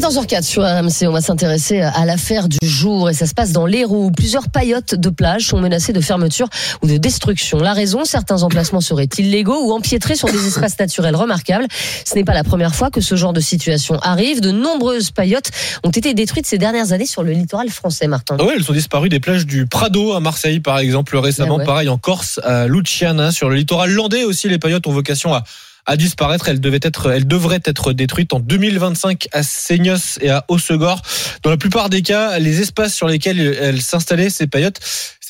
14h04 sur RMC, on va s'intéresser à l'affaire du jour et ça se passe dans l'Hérault où plusieurs paillotes de plage sont menacées de fermeture ou de destruction. La raison, certains emplacements seraient illégaux ou empiétrés sur des espaces naturels remarquables. Ce n'est pas la première fois que ce genre de situation arrive. De nombreuses paillotes ont été détruites ces dernières années sur le littoral français, Martin. Ah ouais, elles sont disparues des plages du Prado à Marseille, par exemple, récemment. Ah ouais. Pareil en Corse, à Luciana, sur le littoral landais aussi. Les paillotes ont vocation à à disparaître. Elles, devaient être, elles devraient être détruites en 2025 à Seignos et à Hossegor. Dans la plupart des cas, les espaces sur lesquels elles s'installaient, ces paillotes,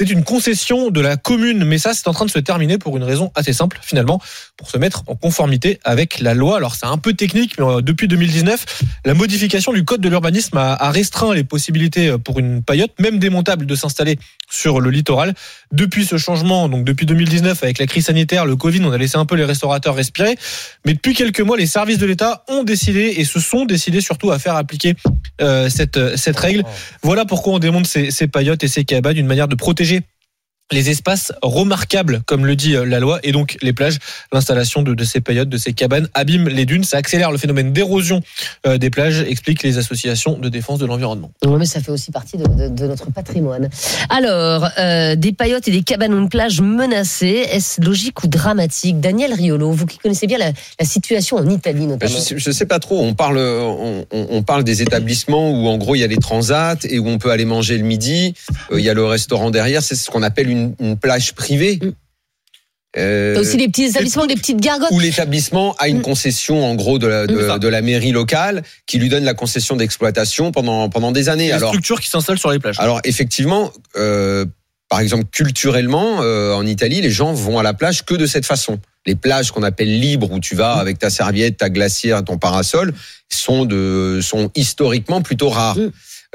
c'est une concession de la commune. Mais ça, c'est en train de se terminer pour une raison assez simple, finalement, pour se mettre en conformité avec la loi. Alors, c'est un peu technique, mais euh, depuis 2019, la modification du code de l'urbanisme a, restreint les possibilités euh, pour une paillote, même démontable, de s'installer sur le littoral. Depuis ce changement, donc depuis 2019, avec la crise sanitaire, le Covid, on a laissé un peu les restaurateurs respirer. Mais depuis quelques mois, les services de l'État ont décidé et se sont décidés surtout à faire appliquer euh, cette, cette règle. Voilà pourquoi on démonte ces, ces paillotes et ces cabanes, une manière de protéger PSG les espaces remarquables, comme le dit euh, la loi, et donc les plages. L'installation de, de ces paillotes, de ces cabanes, abîme les dunes. Ça accélère le phénomène d'érosion euh, des plages, expliquent les associations de défense de l'environnement. Oui, mais ça fait aussi partie de, de- de notre patrimoine. Alors, euh, des paillotes et des cabanons de plage menacés, est-ce logique ou dramatique? Daniel Riolo, vous qui connaissez bien la, la situation en Italie Ben, notamment. Je sais, je sais pas trop. On parle, on, on- on parle des établissements où en gros il y a les transats et où on peut aller manger le midi. Euh, Il y a le restaurant derrière. C'est ce qu'on appelle une, une plage privée. Mm. Euh, T'as aussi des petits établissements, des petites gargotes. où l'établissement a une Mm. concession en gros de la, Mm. de, de la mairie locale qui lui donne la concession d'exploitation pendant pendant des années. Les Alors structures qui s'installent sur les plages. alors effectivement, euh, par exemple culturellement, euh, en Italie, les gens vont à la plage que de cette façon. Les plages qu'on appelle libres, où tu vas avec ta serviette, ta glacière, ton parasol, sont de sont historiquement plutôt rares.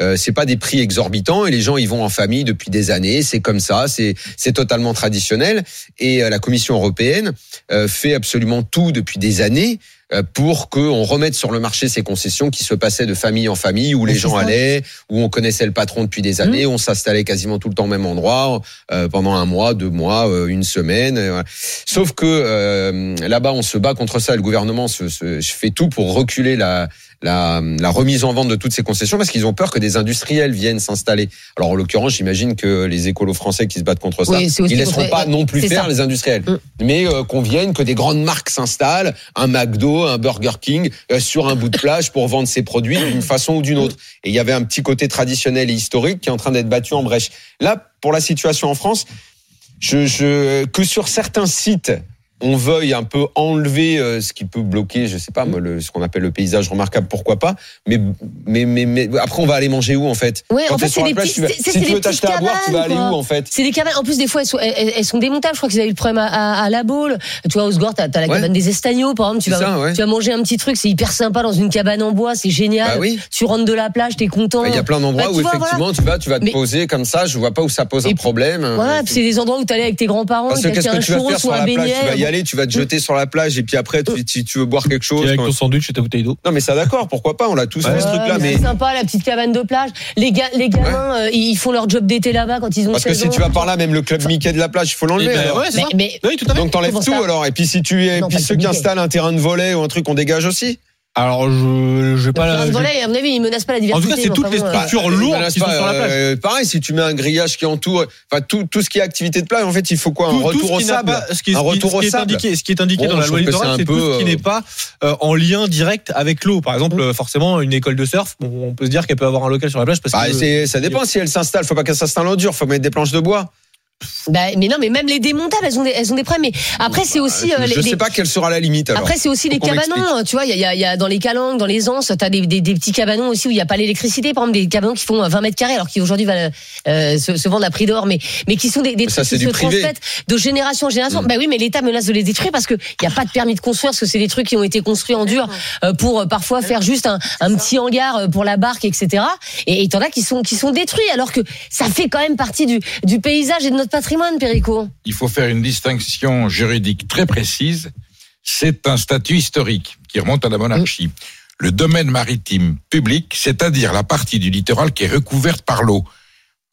Euh, c'est pas des prix exorbitants et les gens y vont en famille depuis des années. C'est comme ça, c'est c'est totalement traditionnel. Et euh, la Commission européenne euh, fait absolument tout depuis des années euh, pour qu'on remette sur le marché ces concessions qui se passaient de famille en famille, où les gens ça. allaient, où on connaissait le patron depuis des années, on s'installait quasiment tout le temps au même endroit euh, pendant un mois, deux mois, euh, une semaine. euh, voilà. Sauf que euh, là-bas, on se bat contre ça. et Le gouvernement se, se- fait tout pour reculer la, la, la remise en vente de toutes ces concessions parce qu'ils ont peur que des industriels viennent s'installer. Alors en l'occurrence, j'imagine que les écolos français qui se battent contre ça, Oui, ils laisseront pas non plus faire ça. les industriels, Mm. mais euh, qu'on vienne, que des grandes marques s'installent, un McDo, un Burger King, euh, sur un bout de plage pour vendre ses produits d'une façon ou d'une autre. Et il y avait un petit côté traditionnel et historique qui est en train d'être battu en brèche. Là, pour la situation en France, je, je, que sur certains sites, on veuille un peu enlever euh, ce qui peut bloquer, je sais pas, moi, le, ce qu'on appelle le paysage remarquable, pourquoi pas. Mais, mais, mais, mais après, on va aller manger où en fait? Ouais, Quand en fait, c'est des plage, petits- tu si tu veux t'acheter à boire, tu vas aller où en fait? C'est des cabanes. En plus, des fois, elles sont, elles, elles sont démontables. Je crois qu'ils avaient eu le problème à, à, à la Baule. Tu vois, Osgore, t'as as la Ouais. cabane des Estagnots, par exemple. Tu vas, ça, ouais. tu vas manger un petit truc, c'est hyper sympa dans une cabane en bois, c'est génial. Bah oui. Tu rentres de la plage, t'es content. Il y a plein d'endroits Bah, où vois, effectivement tu vas, tu vas te Mais- poser comme ça. Je vois pas où ça pose un problème. Voilà, c'est des endroits où t'allais avec tes grands-parents, un tu vas churros ou sur un beignet. Tu vas y aller, tu vas te jeter sur la plage et puis après tu, tu, tu veux boire quelque chose. Avec quand- ton sandwich et ta bouteille d'eau. Non mais ça d'accord, pourquoi pas On l'a tous fait Ouais. ce truc-là, Ouais, mais C'est sympa, la petite cabane de plage. Les, ga- les gamins, euh, ils font leur job d'été là-bas quand ils ont parce que 16 si ans. tu vas par là, même le club Mickey de la plage, il faut l'enlever. Eh ben, ouais, Mais, Oui, tout à fait. Donc t'enlèves tout alors. Et puis si tu es, puis ceux qui installent un terrain de volet ou un truc, on dégage aussi. Alors, je, je vais pas. Enfin, je- à mon avis, ils menacent pas la En diversité. tout cas, c'est toutes les euh, structures Bah, lourdes euh, qui sont sur la plage. euh, pareil, si tu mets un grillage qui entoure, enfin tout, tout ce qui est activité de plage, en fait, il faut quoi Un Tout- retour au sable. pas- ce qui est, un ce qui- retour au est sable. indiqué, ce qui est indiqué Bon, dans la loi littorale, c'est tout peu, ce qui euh, n'est pas euh, en lien direct avec l'eau. Par exemple, euh, forcément, une école de surf, bon, on peut se dire qu'elle peut avoir un local sur la plage parce Bah, que c'est- ça dépend si elle s'installe. Faut pas qu'elle s'installe en dur. Faut mettre des planches de bois. Bah, mais non, mais même les démontables, elles ont des, elles ont des problèmes. Mais après, c'est aussi euh, je les, sais les- pas quelle sera la limite. Alors. Après, c'est aussi les cabanons. Tu vois, il y a, il y a- il y a dans les calanques, dans les anses, t'as des, des, des petits cabanons aussi où il n'y a pas l'électricité. Par exemple, des cabanons qui font euh, 20 mètres carrés, alors qui aujourd'hui valent, euh, se, se vendent à prix d'or, mais, mais qui sont des, ça, trucs c'est qui du se privé. transmettent de génération en génération. Mm. Bah oui, mais l'État menace de les détruire parce qu'il n'y a pas de permis de construire, parce que c'est des trucs qui ont été construits en dur euh, pour euh, parfois faire juste un, un petit hangar euh, pour la barque, etc. Et et t'en as qui sont, qui sont détruits, alors que ça fait quand même partie du, du paysage et de notre patrimoine, Perico. il faut faire une distinction juridique très précise. C'est un statut historique qui remonte à la monarchie. Le domaine maritime public, c'est-à-dire la partie du littoral qui est recouverte par l'eau.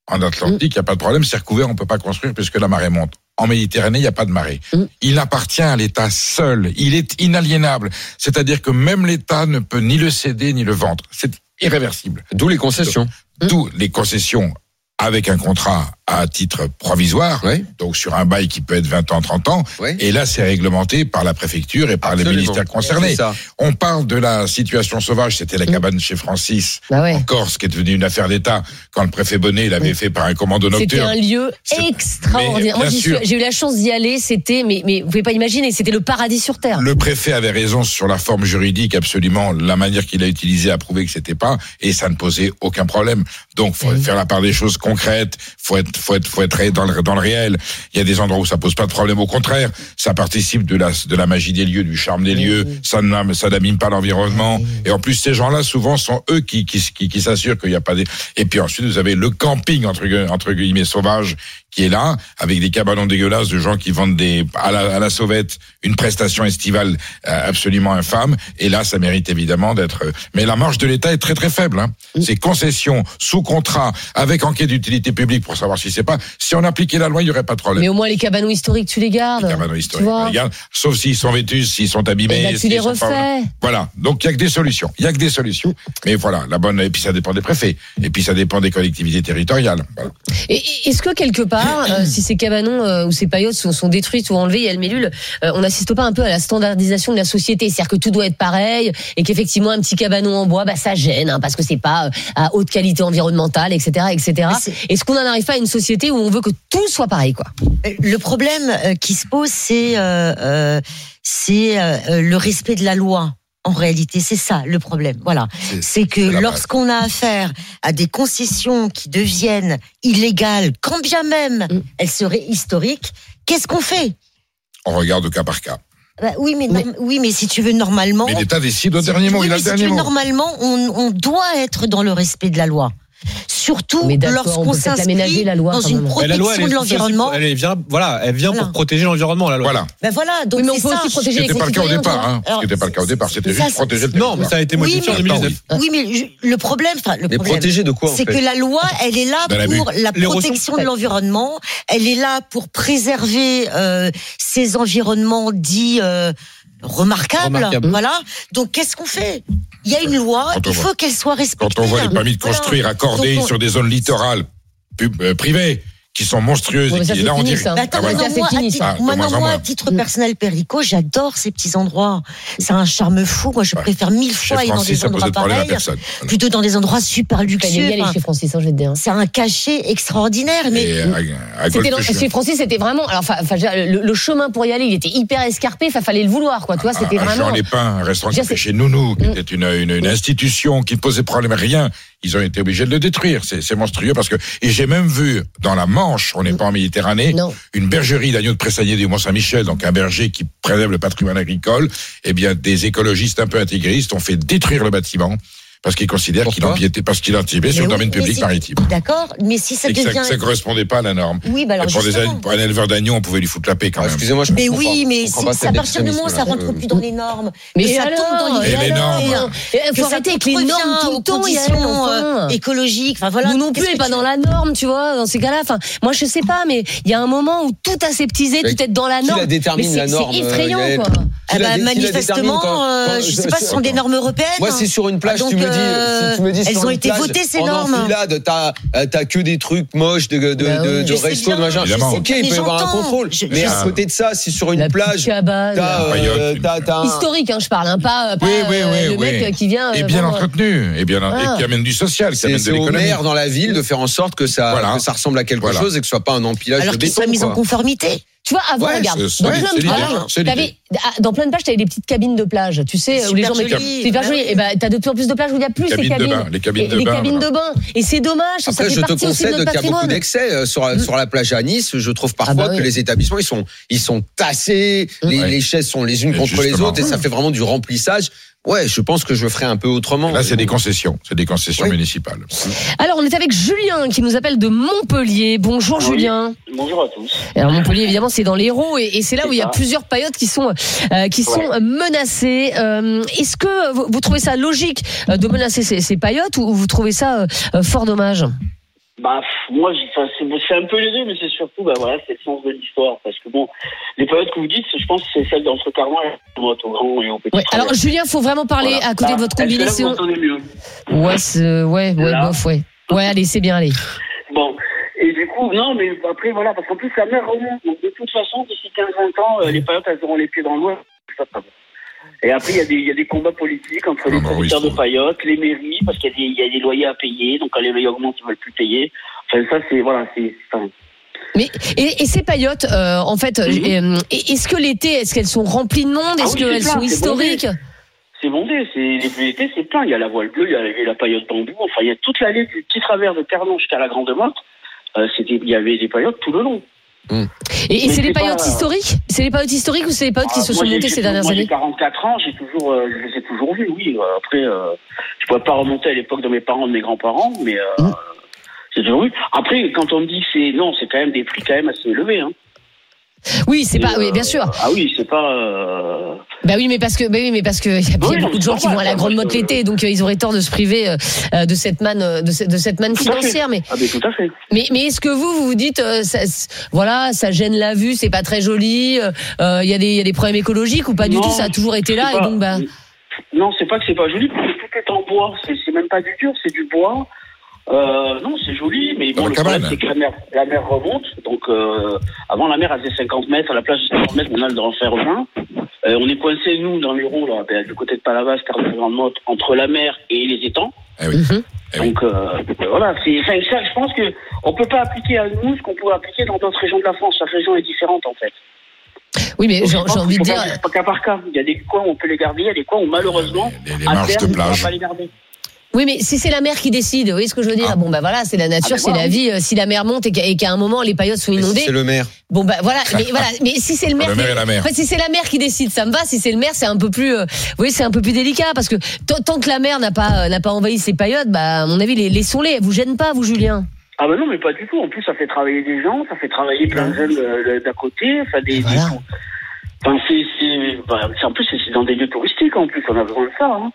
En Atlantique, il n'y a pas de problème, c'est recouvert, on peut pas construire puisque la marée monte. en Méditerranée, il n'y a pas de marée. Il appartient à l'État seul. Il est inaliénable. C'est-à-dire que même l'État ne peut ni le céder ni le vendre. C'est irréversible. D'où les concessions. D'où les concessions avec un contrat à titre provisoire, Oui. donc sur un bail qui peut être 20 ans, 30 ans. Oui. Et là, c'est réglementé par la préfecture et par les ministères concernés. On parle de la situation sauvage, c'était la cabane chez Francis Bah ouais. en Corse, qui est devenue une affaire d'État quand le préfet Bonnet l'avait fait par un commando C'était nocturne. un lieu extraordinaire. Moi, j'ai eu la chance d'y aller. C'était, mais, mais vous pouvez pas imaginer, c'était le paradis sur terre. Le préfet avait raison sur la forme juridique, absolument. La manière qu'il a utilisée a prouvé que c'était pas, et ça ne posait aucun problème. Donc, faut faire la part des choses concrètes. Faut être, faut être, faut être dans le, dans le réel. Il y a des endroits où ça pose pas de problème. Au contraire, ça participe de la, de la magie des lieux, du charme des lieux. Ça n'abîme pas l'environnement. Et en plus, ces gens-là, souvent, sont eux qui, qui, qui, qui s'assurent qu'il n'y a pas des. Et puis ensuite, vous avez le camping entre, entre guillemets sauvage qui est là, avec des cabanons dégueulasses de gens qui vendent des à la, à la sauvette une prestation estivale euh, absolument infâme. Et là, ça mérite évidemment d'être. euh, Mais la marge de l'État est très très faible. Hein. C'est concession, sous contrat, avec enquête d'utilité publique pour savoir si c'est pas. Si on appliquait la loi, il y aurait pas de problème. Mais au moins les cabanons historiques, tu les gardes. Les cabanons Tu historiques, on les garde, sauf s'ils sont vétus, s'ils sont abîmés. Et là, tu s'ils les sont pas- refais. Voilà. Donc il y a que des solutions. Il y a que des solutions. Mais voilà, la bonne. Et puis ça dépend des préfets. Et puis ça dépend des collectivités territoriales. Voilà. Est-ce que quelque part, euh, si ces cabanons euh, ou ces paillotes sont, sont détruites ou enlevées, il y a le mélule, euh, on n'assiste pas un peu à la standardisation de la société C'est-à-dire que tout doit être pareil et qu'effectivement un petit cabanon en bois, bah ça gêne hein, parce que c'est pas euh, à haute qualité environnementale, etc., etc. Est-ce qu'on n'en arrive pas à une société où on veut que tout soit pareil, quoi? Le problème euh, qui se pose, c'est euh, euh, c'est euh, le respect de la loi. En réalité, c'est ça le problème. Voilà, C'est- que lorsqu'on a affaire à des concessions qui deviennent illégales, quand bien même Mm. elles seraient historiques, qu'est-ce qu'on fait? On regarde au cas par cas. Bah oui, mais, oui, mais si tu veux normalement, Mais l'État décide au dernier mot. Oui, il a mais le si tu veux, mot. normalement, on, on doit être dans le respect de la loi. Surtout Mais d'accord, on lorsqu'on s'inscrit l'aménager, la loi, dans une même. Mais la loi, elle protection est de l'environnement. Elle est- vient, voilà, elle vient Voilà. pour protéger l'environnement, la loi. Voilà. Ben voilà, donc Oui, mais on c'est peut ça. aussi protéger Ce les n'était pas le cas au départ. Hein. Alors, Ce n'était pas le cas au départ. C'était juste protéger le Non, mais ça a été modifié en mais- 2019. Oui, mais le problème, enfin, le Mais problème, protégé de quoi c'est que la loi, elle est là pour la protection de l'environnement. Elle est là pour préserver euh, ces environnements dits euh, remarquables. Remarquables. Voilà. Donc, qu'est-ce qu'on fait? Il y a une loi, il faut qu'elle soit respectée. Quand on voit les permis de construire accordés sur des zones littorales euh, privées qui sont monstrueuses et qui là on attends, Ah, c'est moi, fini, à ça. titre, Ah, personnel, Perico, j'adore ces petits endroits. C'est un charme fou. Moi, je préfère mille fois aller dans Francis, des ça pose endroits pareils, plutôt dans des endroits super luxueux. bien y aller Enfin, chez Francis, hein, je vais te dire. C'est un cachet extraordinaire, mais Et euh, à, à C'était dans- chez Francis, c'était vraiment. Alors, le, le chemin pour y aller, il était hyper escarpé. Enfin, fallait le vouloir, quoi. Tu vois, c'était à vraiment. Jean Lépin, un restaurant qui chez Nounou, qui Mm. était une, une, une institution qui ne posait problème à rien. Ils ont été obligés de le détruire. C'est monstrueux parce que et j'ai même vu dans la Manche, on n'est pas en Méditerranée, Non. une bergerie d'agneaux de Pressagné du Mont-Saint-Michel, donc un berger qui préserve le patrimoine agricole. Eh bien, des écologistes un peu intégristes ont fait détruire le bâtiment parce qu'ils considèrent qu'il empiétait parce qu'il empiétait sur Mais le oui, domaine public maritime. d'accord. Mais si ça et que ça, devient. ça correspondait pas à la norme. Oui, bah alors et pour, des, pour un éleveur d'agneaux, on pouvait lui foutre la paix quand Ah, même. Excusez-moi, je Mais comprends oui, pas. mais comprends si, pas c'est à partir du moment où ça rentre plus dans les normes, Mais ça alors, tombe dans les normes. Et que faut arrêter avec les normes tout aux le temps, enfin. euh, écologiques. Enfin voilà. Nous non plus, pas dans la norme, tu vois, dans ces cas-là. Enfin, moi, je sais pas, mais il y a un moment où tout aseptisé, tout est dans la qui norme. la détermine, mais c'est- la norme, C'est effrayant, euh, Yael quoi. Ah bah, manifestement, quand- euh, quand- je sais pas, ce sont des normes européennes. Moi, c'est sur une plage, Ah, tu donc, me dis, euh, si tu me dis elles sur ont une été plage, votées, ces en normes. enfilade, t'as, euh, t'as que des trucs moches de, de, de, Bah oui. de, resto, de machin. Ok, il peut y avoir un contrôle. Je- mais je- à côté de ça, si sur une La plage, cabane. t'as, euh, t'as, Historique, hein, je parle, hein, pas, pas Oui, oui, euh, oui, le mec qui vient. Et euh, bien entretenu, et bien Ah. et qui amène du social, qui c'est, amène de c'est au maire dans la ville de faire en sorte que ça, ressemble à quelque chose et que ce soit pas un empilage Alors de qu'ils béton. soient mis en conformité. Tu vois, avant, Ouais, regarde, dans plein de t'avais- ah, dans plein de plages, t'avais des petites cabines de plage, tu sais, où les gens joli. C'est hyper Bah joli. Et ben, t'as de plus en plus de plages où il y a plus ces Cabines de cabines. bain, les cabines Et- de les bain, cabines voilà. de bain. Et c'est dommage, ça Après, fait je te de concède qu'il y a beaucoup d'excès euh, sur, sur la plage à Nice. Je trouve parfois Ah bah oui. que les établissements ils sont ils sont tassés, les, Ouais. les chaises sont les unes Et contre les autres et ça fait vraiment du remplissage. Ouais, je pense que je ferai un peu autrement. Là, c'est des concessions, c'est des concessions Oui. municipales. Alors, on est avec Julien qui nous appelle de Montpellier. Bonjour Oui. Julien. Bonjour à tous. Alors Montpellier, évidemment, c'est dans l'Hérault et, et c'est là C'est où il y a plusieurs paillotes qui sont euh, qui sont Ouais. menacées. Euh, Est-ce que vous, vous trouvez ça logique euh, de menacer ces, ces paillotes ou vous trouvez ça euh, euh, fort dommage? Bah, moi, c'est un peu les deux, mais c'est surtout, bah voilà, c'est le sens de l'histoire. Parce que bon, les périodes que vous dites, je pense que c'est celle d'entre Carman et au grand et au petit. Ouais, alors Julien, faut vraiment parler Voilà. à côté de votre vous combinaison. Ouais, ouais, ouais, bof, ouais. Ouais, allez, c'est bien, allez. Bon. Et du coup, non, mais après, voilà, parce qu'en plus, la mer remonte. Donc, de toute façon, d'ici 15-20 ans, euh, les paillotes, elles auront les pieds dans l'eau. Ça, ça va. Et après, il y, a des- il y a des combats politiques entre les Ah bah oui, producteurs de paillotes, les mairies, parce qu'il y, a des- il y a des loyers à payer. Donc, quand les loyers augmentent, ils veulent plus payer. Enfin, ça, c'est, voilà, c'est, Mais et, et ces paillotes, euh, en fait, euh, euh, est-ce que l'été, est-ce qu'elles sont remplies de monde? Mhm. Ah Est-ce oui, qu'elles sont historiques? C'est bondé. L'été, c'est plein. Il y a la voile bleue, il y a, il y a la paillote bambou. Enfin, il y a toute l'allée du petit travers de Ternon jusqu'à la Grande Motte. Euh, c'était, il y avait des paillotes tout le long. Et, et c'est les paillotes historiques? C'est les paillotes historiques ou c'est les paillotes qui Ah, se sont montées ces dernières moi, années? J'ai 44 ans, j'ai toujours, euh, je les ai toujours vus, oui. Euh, Après, euh, je pourrais pas remonter à l'époque de mes parents, de mes grands-parents, mais euh, Mm. j'ai toujours vu. Après, quand on me dit que c'est, non, c'est quand même des prix quand même assez élevés. Hein. Oui, c'est pas, oui, bien euh, sûr. Ah oui, c'est pas. euh, Bah oui, mais parce que, bah oui, mais parce que il y a, il y a Oui, beaucoup de gens qui vont à la grande je- l'été, donc euh, ils auraient tort de se priver euh, de cette manne, de, cette- de cette manne Tout financière. Mais, Ah, mais tout à fait. mais, mais est-ce que vous, vous vous dites, ça, voilà, ça gêne la vue, c'est pas très joli, il y a des, il y a des problèmes écologiques ou pas du Non, tout Ça a toujours été là et donc bah. Non, c'est pas que c'est pas joli, parce que tout est en bois. C'est même pas du dur, c'est du bois. Euh, non, c'est joli, mais bon, Dans le la problème, c'est que la mer, la mer remonte. Donc, euh, avant, la mer, elle faisait 50 mètres. À la plage de 50 mètres, on a le droit de faire 20. Euh, on est coincé, nous, dans les roues, là, ben, du côté de Palavas, Grande Motte, entre la mer et les étangs. Eh oui. Mhm. Eh oui. Donc, euh, voilà. C'est, ça, je pense que on peut pas appliquer à nous ce qu'on peut appliquer dans d'autres régions de la France. Chaque région est différente, en fait. Oui, mais j'ai envie de dire. pas- cas par cas. Il y a des coins où on peut les garder, il y a des coins où, malheureusement, Les, les à marges terme, de on pourra plage. pas les garder. Oui, mais si c'est la mer qui décide, vous voyez ce que je veux dire Ah. Bon, bah voilà, c'est la nature, Ah, ben c'est voilà. la vie. Euh, Si la mer monte et qu'à un moment les paillotes sont Mais si inondées, C'est le maire. bon bah voilà. Mais voilà, mais si c'est le maire, Le maire qui- et la mer. En fait, si c'est la mer qui décide, ça me va. Si c'est le maire, c'est un peu plus, euh, vous voyez, c'est un peu plus délicat parce que tant- que la mer n'a pas euh, n'a pas envahi ces paillotes, bah à mon avis, les laissons-les. Elles vous gênent pas, vous, Julien? Ah ben non, mais pas du tout. En plus, ça fait travailler des gens, ça fait travailler plein de jeunes euh, d'à côté. Enfin, des, voilà. des- Enfin, c'est, c'est, bah, c'est- en plus, c'est c'est dans des lieux touristiques, en plus. On a besoin de ça. Hein.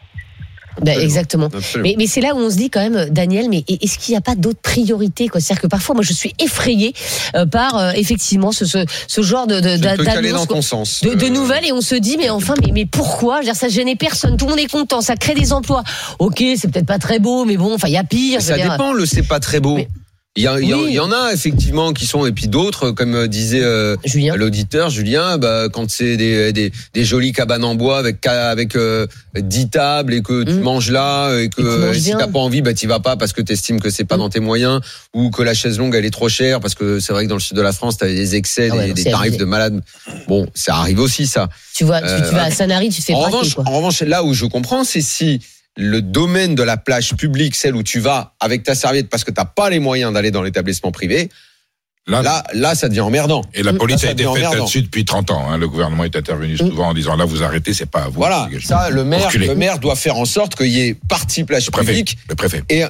Bah, Exactement. Absolument. Mais, mais c'est là où on se dit quand même, Daniel, mais est-ce qu'il n'y a pas d'autres priorités quoi? C'est-à-dire que parfois, moi, je suis effrayée euh, par euh, effectivement ce, ce, ce genre de, de, dans quoi. ton sens. de, de Euh, nouvelles et on se dit mais enfin mais mais pourquoi? Je veux dire, ça gênait personne tout le monde est content ça crée des emplois ok c'est peut-être pas très beau mais bon enfin il y a pire Ça dire. dépend, le c'est pas très beau. Mais- Il y, a- il y a- Oui. il y en a effectivement qui sont, et puis d'autres, comme euh, disait euh, l'auditeur Julien, bah, quand c'est des, des, des jolies cabanes en bois avec avec euh, 10 tables et que tu Mm. manges là et que Et tu euh, si t'as pas envie, bah t'y vas pas parce que t'estimes que c'est pas Mm. dans tes moyens ou que la chaise longue elle est trop chère parce que c'est vrai que dans le sud de la France t'as des excès, Ah ouais, des, tarifs abusé. de malades. Bon, ça arrive aussi ça. tu vois tu, tu Euh, vas à Sanary tu te fais En braquer revanche, quoi en revanche, là où je comprends, c'est si le domaine de la plage publique, celle où tu vas avec ta serviette parce que t'as pas les moyens d'aller dans l'établissement privé, Là, là, là, ça devient emmerdant. et la police a été faite là-dessus depuis 30 ans. hein. Le gouvernement est intervenu Mm. souvent en disant là, vous arrêtez, c'est pas à vous. Voilà, ça, le maire, Reculez. le maire doit faire en sorte qu'il y ait partie plage Le préfet. publique Le préfet. et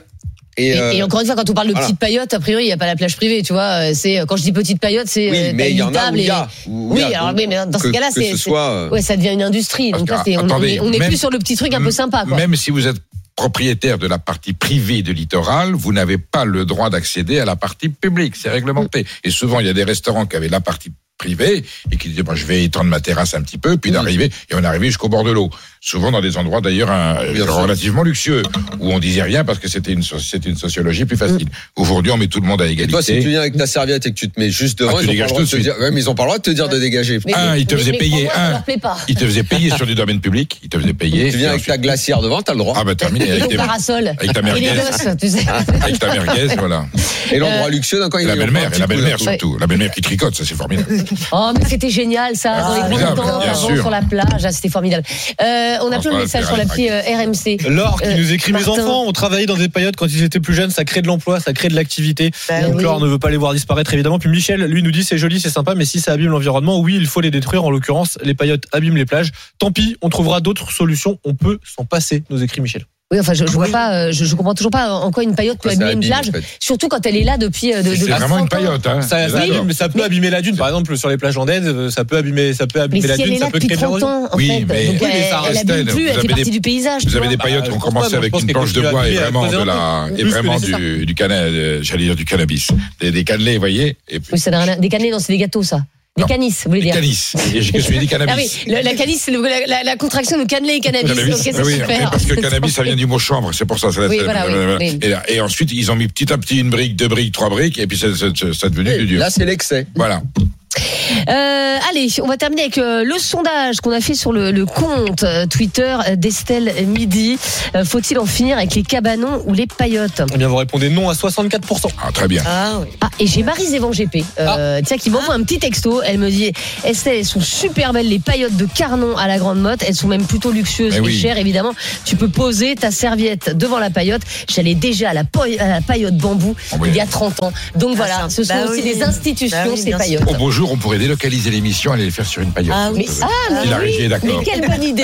et, et, euh, et encore une fois, quand on parle de voilà. petite paillote, a priori, il n'y a pas la plage privée, tu vois. euh, C'est quand je dis petite paillote, c'est oui, euh, mais il y en a où y et- a. où Oui, il y a. alors mais, mais dans ce cas-là, c'est ce c'est- soit. ouais, ça devient une industrie. Donc là, on, on attendez, est, on est même- plus sur le petit truc un peu sympa, quoi. Même si vous êtes propriétaire de la partie privée du littoral, vous n'avez pas le droit d'accéder à la partie publique. C'est réglementé. Et souvent, il y a des restaurants qui avaient la partie privée et qui disaient, bon, je vais étendre ma terrasse un petit peu, puis d'arriver, et on est arrivé jusqu'au bord de l'eau. Souvent dans des endroits d'ailleurs relativement luxueux, où on disait rien parce que c'était une, c'était une sociologie plus facile. Aujourd'hui, on met tout le monde à Et égalité. toi, si tu viens avec ta serviette et que tu te mets juste devant, Ah, tu ils, ont pas dégages le droit de tout te de dire, ouais, mais ils ont pas le droit de te dire de dégager. Mais- Un, il te mais payer, un. Ça leur plaît pas. Il te faisait payer sur du domaine public, il te faisait payer. Tu viens et avec ta glacière devant, t'as le droit. Ah bah terminé, Et avec, tes- parasol. avec ta Et merguez. gosses, tu sais. Avec ta merguez, voilà. Et l'endroit luxueux d'un coin, Et il la belle-mère, et la belle-mère surtout. La belle-mère qui tricote, ça c'est formidable. Oh, mais c'était génial, ça, dans les temps, bien avant, sur la plage, ah, c'était formidable. Euh, on a plein de messages sur l'appli euh, RMC. Laure qui Euh, nous écrit Mes enfants ont travaillé dans des paillotes quand ils étaient plus jeunes, ça crée de l'emploi, ça crée de l'activité. Bah Donc oui. Laure ne veut pas les voir disparaître évidemment. Puis Michel, lui, nous dit c'est joli, c'est sympa, mais si ça abîme l'environnement, oui, il faut les détruire. En l'occurrence, les paillotes abîment les plages. Tant pis, on trouvera d'autres solutions. On peut s'en passer, nous écrit Michel. Oui, enfin, je, je vois Oui. pas, euh, je, je comprends toujours pas en quoi une paillote peut abîmer une abîme, plage, en fait. surtout quand elle est là depuis euh, de, C'est de vraiment une 30 ans. paillote. Hein. Ça, ça, abîme- ça peut abîmer la dune, par exemple, sur les plages landaises, euh, ça peut abîmer, ça peut Mais abîmer si la elle dune, est là ça peut depuis créer de 30 l'érosion. ans, en Oui, fait, mais- donc Oui, mais elle, ça elle vous plus, elle avez fait des- partie du paysage. Vous avez des paillotes Bah, qui ont crois commencé mais avec une planche de bois et vraiment elle de la, et vraiment du, du cana, euh, j'allais dire du cannabis, des, cannelés, vous voyez, Oui, ça n'a rien à- Des cannelés, non, c'est des gâteaux, ça. Des Non. canis, vous voulez des dire. canis. Je suis dit Ah oui, cannabis. le- la canis, la, la- la contraction de cannelé et cannabis. Cannabis, oui, super. parce que cannabis, ça vient du mot chambre, c'est pour ça. ça Oui, ça- voilà, oui, oui. Et, là- et ensuite, ils ont mis petit à petit une brique, deux briques, trois briques, et puis c'est devenu du dur. Là, c'est l'excès. Voilà. Euh, allez, on va terminer avec euh, le sondage qu'on a fait sur le, le compte euh, Twitter d'Estelle Midi. Euh, Faut-il en finir avec les cabanons ou les paillotes? Eh bien, vous répondez non à 64%. Ah, très bien. Ah oui. Ah, et j'ai Marie Zévan GP, euh, tiens, qui m'envoie un petit texto. Elle me dit Estelle, elles sont super belles, les paillotes de Carnon à la Grande Motte. Elles sont même plutôt luxueuses Eh et oui. chères, évidemment. Tu peux poser ta serviette devant la paillote. J'allais déjà à la, à la paillote bambou Oh, oui. il y a 30 ans. Donc voilà, ce sont bah aussi oui. des institutions, Bah oui, ces paillotes. Au beau jour, on pourrait délocaliser l'émission, aller les faire sur une paillote. Ah oui. Ah, mais oui, d'accord. mais quelle bonne idée